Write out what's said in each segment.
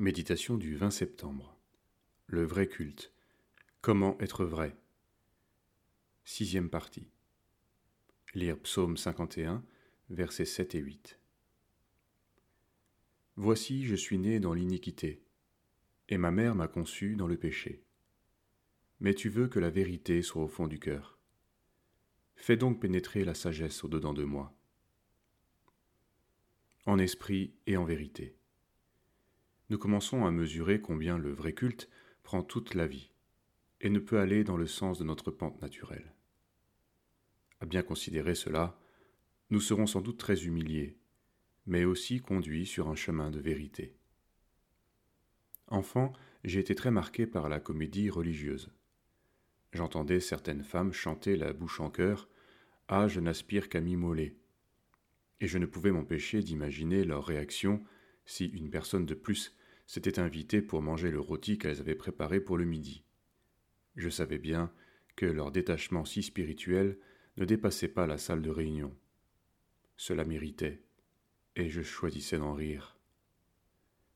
Méditation du 20 septembre. Le vrai culte. Comment être vrai? Sixième partie. Lire Psaume 51, versets 7 et 8. Voici, je suis né dans l'iniquité, et ma mère m'a conçu dans le péché. Mais tu veux que la vérité soit au fond du cœur. Fais donc pénétrer la sagesse au-dedans de moi. En esprit et en vérité nous commençons à mesurer combien le vrai culte prend toute la vie et ne peut aller dans le sens de notre pente naturelle. À bien considérer cela, nous serons sans doute très humiliés, mais aussi conduits sur un chemin de vérité. Enfant, j'ai été très marqué par la comédie religieuse. J'entendais certaines femmes chanter la bouche en cœur Ah, je n'aspire qu'à m'immoler. Et je ne pouvais m'empêcher d'imaginer leur réaction si une personne de plus s'étaient invités pour manger le rôti qu'elles avaient préparé pour le midi. Je savais bien que leur détachement si spirituel ne dépassait pas la salle de réunion. Cela méritait, et je choisissais d'en rire.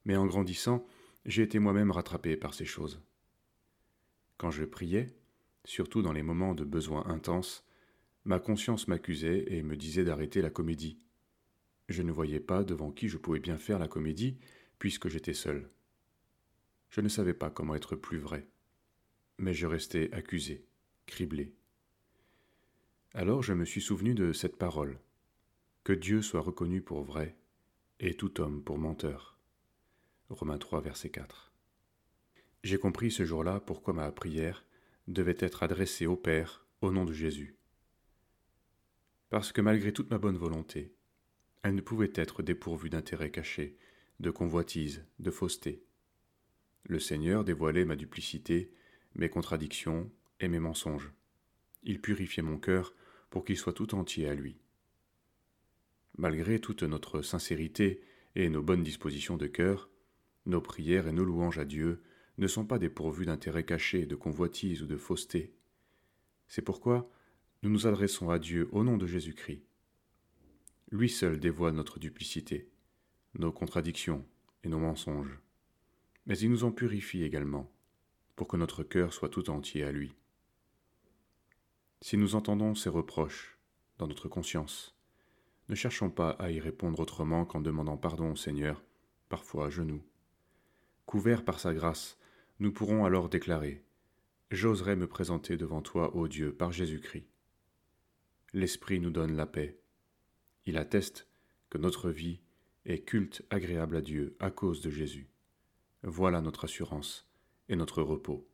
Mais en grandissant, j'ai été moi-même rattrapé par ces choses. Quand je priais, surtout dans les moments de besoin intense, ma conscience m'accusait et me disait d'arrêter la comédie. Je ne voyais pas devant qui je pouvais bien faire la comédie, puisque j'étais seul. Je ne savais pas comment être plus vrai, mais je restais accusé, criblé. Alors je me suis souvenu de cette parole Que Dieu soit reconnu pour vrai, et tout homme pour menteur. Romains 3, verset 4. J'ai compris ce jour-là pourquoi ma prière devait être adressée au Père au nom de Jésus. Parce que malgré toute ma bonne volonté, elle ne pouvait être dépourvue d'intérêts cachés de convoitise, de fausseté. Le Seigneur dévoilait ma duplicité, mes contradictions et mes mensonges. Il purifiait mon cœur pour qu'il soit tout entier à lui. Malgré toute notre sincérité et nos bonnes dispositions de cœur, nos prières et nos louanges à Dieu ne sont pas dépourvues d'intérêts cachés, de convoitise ou de fausseté. C'est pourquoi nous nous adressons à Dieu au nom de Jésus-Christ. Lui seul dévoile notre duplicité nos contradictions et nos mensonges. Mais il nous en purifie également, pour que notre cœur soit tout entier à lui. Si nous entendons ces reproches dans notre conscience, ne cherchons pas à y répondre autrement qu'en demandant pardon au Seigneur, parfois à genoux. Couverts par sa grâce, nous pourrons alors déclarer J'oserai me présenter devant toi, ô Dieu, par Jésus-Christ. L'Esprit nous donne la paix. Il atteste que notre vie et culte agréable à Dieu à cause de Jésus. Voilà notre assurance et notre repos.